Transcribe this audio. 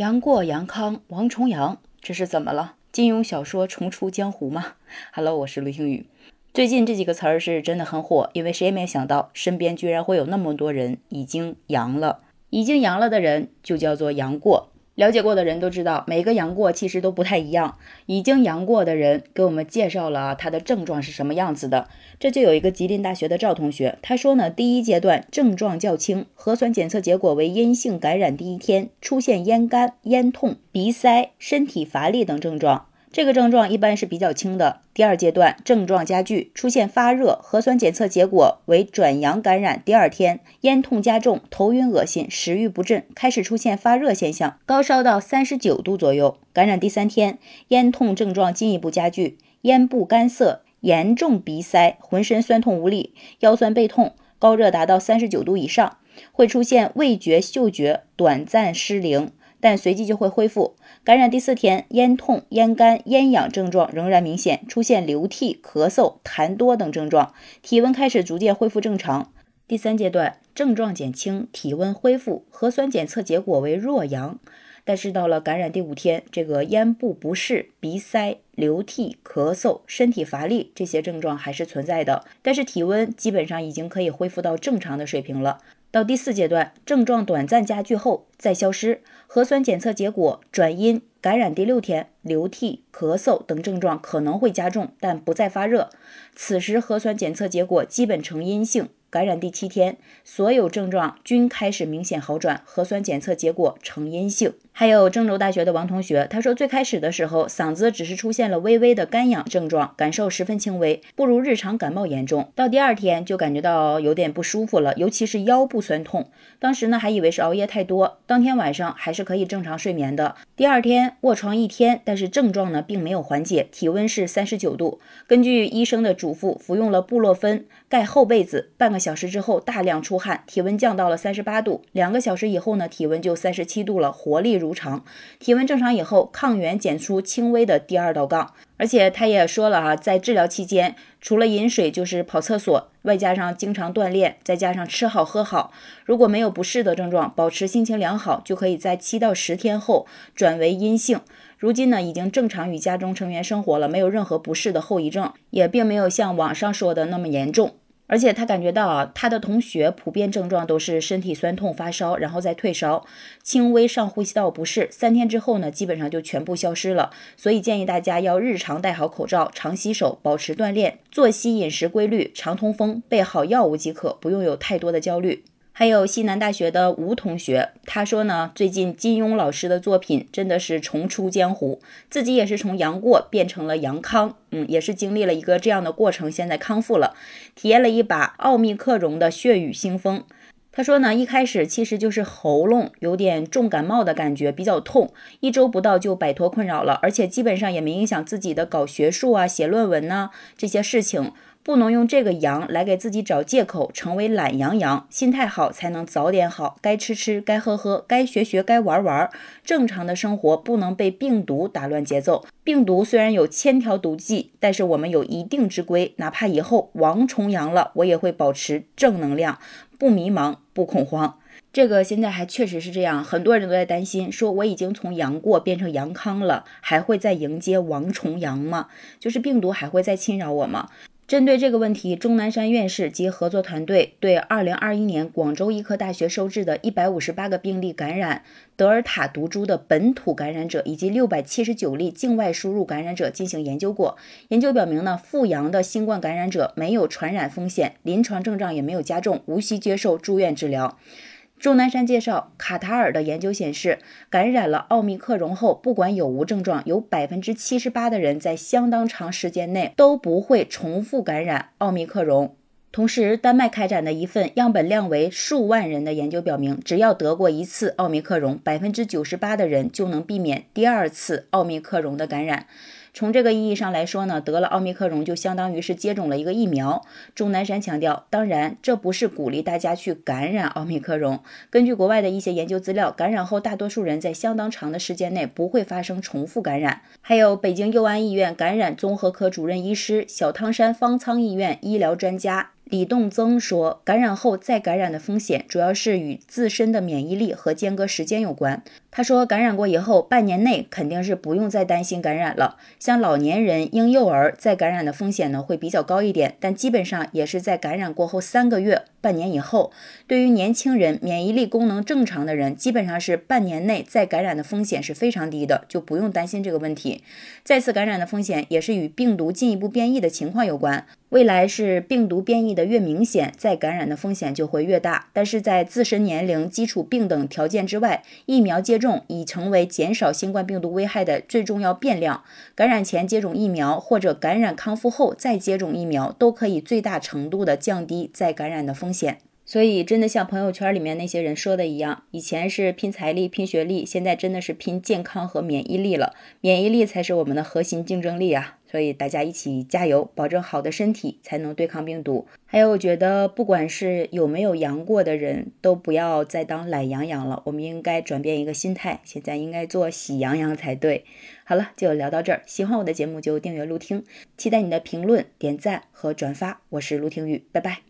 杨过、杨康、王重阳，这是怎么了？金庸小说重出江湖吗？Hello，我是陆星宇。最近这几个词儿是真的很火，因为谁也没想到身边居然会有那么多人已经阳了，已经阳了的人就叫做杨过。了解过的人都知道，每个阳过其实都不太一样。已经阳过的人给我们介绍了他的症状是什么样子的。这就有一个吉林大学的赵同学，他说呢，第一阶段症状较轻，核酸检测结果为阴性感染第一天，出现咽干、咽痛、鼻塞、身体乏力等症状。这个症状一般是比较轻的。第二阶段症状加剧，出现发热，核酸检测结果为转阳感染。第二天咽痛加重，头晕恶心，食欲不振，开始出现发热现象，高烧到三十九度左右。感染第三天咽痛症状进一步加剧，咽部干涩，严重鼻塞，浑身酸痛无力，腰酸背痛，高热达到三十九度以上，会出现味觉、嗅觉短暂失灵。但随即就会恢复。感染第四天，咽痛、咽干、咽痒症状仍然明显，出现流涕、咳嗽、痰多等症状，体温开始逐渐恢复正常。第三阶段症状减轻，体温恢复，核酸检测结果为弱阳。但是到了感染第五天，这个咽部不适、鼻塞、流涕、咳嗽、身体乏力这些症状还是存在的，但是体温基本上已经可以恢复到正常的水平了。到第四阶段，症状短暂加剧后再消失，核酸检测结果转阴。感染第六天，流涕、咳嗽等症状可能会加重，但不再发热。此时核酸检测结果基本呈阴性。感染第七天，所有症状均开始明显好转，核酸检测结果呈阴性。还有郑州大学的王同学，他说最开始的时候，嗓子只是出现了微微的干痒症状，感受十分轻微，不如日常感冒严重。到第二天就感觉到有点不舒服了，尤其是腰部酸痛。当时呢还以为是熬夜太多，当天晚上还是可以正常睡眠的。第二天卧床一天，但是症状呢并没有缓解，体温是三十九度。根据医生的嘱咐，服用了布洛芬，盖厚被子，半个小时之后大量出汗，体温降到了三十八度。两个小时以后呢，体温就三十七度了，活力如常。体温正常以后，抗原检出轻微的第二道杠。而且他也说了啊，在治疗期间，除了饮水就是跑厕所，外加上经常锻炼，再加上吃好喝好，如果没有不适的症状，保持心情良好，就可以在七到十天后转为阴性。如今呢，已经正常与家中成员生活了，没有任何不适的后遗症，也并没有像网上说的那么严重。而且他感觉到啊，他的同学普遍症状都是身体酸痛、发烧，然后再退烧，轻微上呼吸道不适，三天之后呢，基本上就全部消失了。所以建议大家要日常戴好口罩，常洗手，保持锻炼，作息饮食规律，常通风，备好药物即可，不用有太多的焦虑。还有西南大学的吴同学，他说呢，最近金庸老师的作品真的是重出江湖，自己也是从杨过变成了杨康，嗯，也是经历了一个这样的过程，现在康复了，体验了一把奥密克戎的血雨腥风。他说呢，一开始其实就是喉咙有点重感冒的感觉，比较痛，一周不到就摆脱困扰了，而且基本上也没影响自己的搞学术啊、写论文呐这些事情。不能用这个阳来给自己找借口，成为懒羊羊。心态好才能早点好，该吃吃，该喝喝，该学学，该玩玩。正常的生活不能被病毒打乱节奏。病毒虽然有千条毒计，但是我们有一定之规。哪怕以后王重阳了，我也会保持正能量，不迷茫，不恐慌。这个现在还确实是这样，很多人都在担心，说我已经从阳过变成阳康了，还会再迎接王重阳吗？就是病毒还会再侵扰我吗？针对这个问题，钟南山院士及合作团队对2021年广州医科大学收治的158个病例感染德尔塔毒株的本土感染者，以及679例境外输入感染者进行研究过。研究表明呢，复阳的新冠感染者没有传染风险，临床症状也没有加重，无需接受住院治疗。钟南山介绍，卡塔尔的研究显示，感染了奥密克戎后，不管有无症状，有百分之七十八的人在相当长时间内都不会重复感染奥密克戎。同时，丹麦开展的一份样本量为数万人的研究表明，只要得过一次奥密克戎，百分之九十八的人就能避免第二次奥密克戎的感染。从这个意义上来说呢，得了奥密克戎就相当于是接种了一个疫苗。钟南山强调，当然这不是鼓励大家去感染奥密克戎。根据国外的一些研究资料，感染后大多数人在相当长的时间内不会发生重复感染。还有北京佑安医院感染综合科主任医师、小汤山方舱医院医疗专家。李栋增说，感染后再感染的风险主要是与自身的免疫力和间隔时间有关。他说，感染过以后，半年内肯定是不用再担心感染了。像老年人、婴幼儿再感染的风险呢会比较高一点，但基本上也是在感染过后三个月、半年以后。对于年轻人、免疫力功能正常的人，基本上是半年内再感染的风险是非常低的，就不用担心这个问题。再次感染的风险也是与病毒进一步变异的情况有关。未来是病毒变异的越明显，再感染的风险就会越大。但是在自身年龄、基础病等条件之外，疫苗接种已成为减少新冠病毒危害的最重要变量。感染前接种疫苗，或者感染康复后再接种疫苗，都可以最大程度的降低再感染的风险。所以，真的像朋友圈里面那些人说的一样，以前是拼财力、拼学历，现在真的是拼健康和免疫力了。免疫力才是我们的核心竞争力啊！所以大家一起加油，保证好的身体，才能对抗病毒。还有，我觉得不管是有没有阳过的人，都不要再当懒羊羊了。我们应该转变一个心态，现在应该做喜羊羊才对。好了，就聊到这儿。喜欢我的节目就订阅、录听，期待你的评论、点赞和转发。我是陆听雨，拜拜。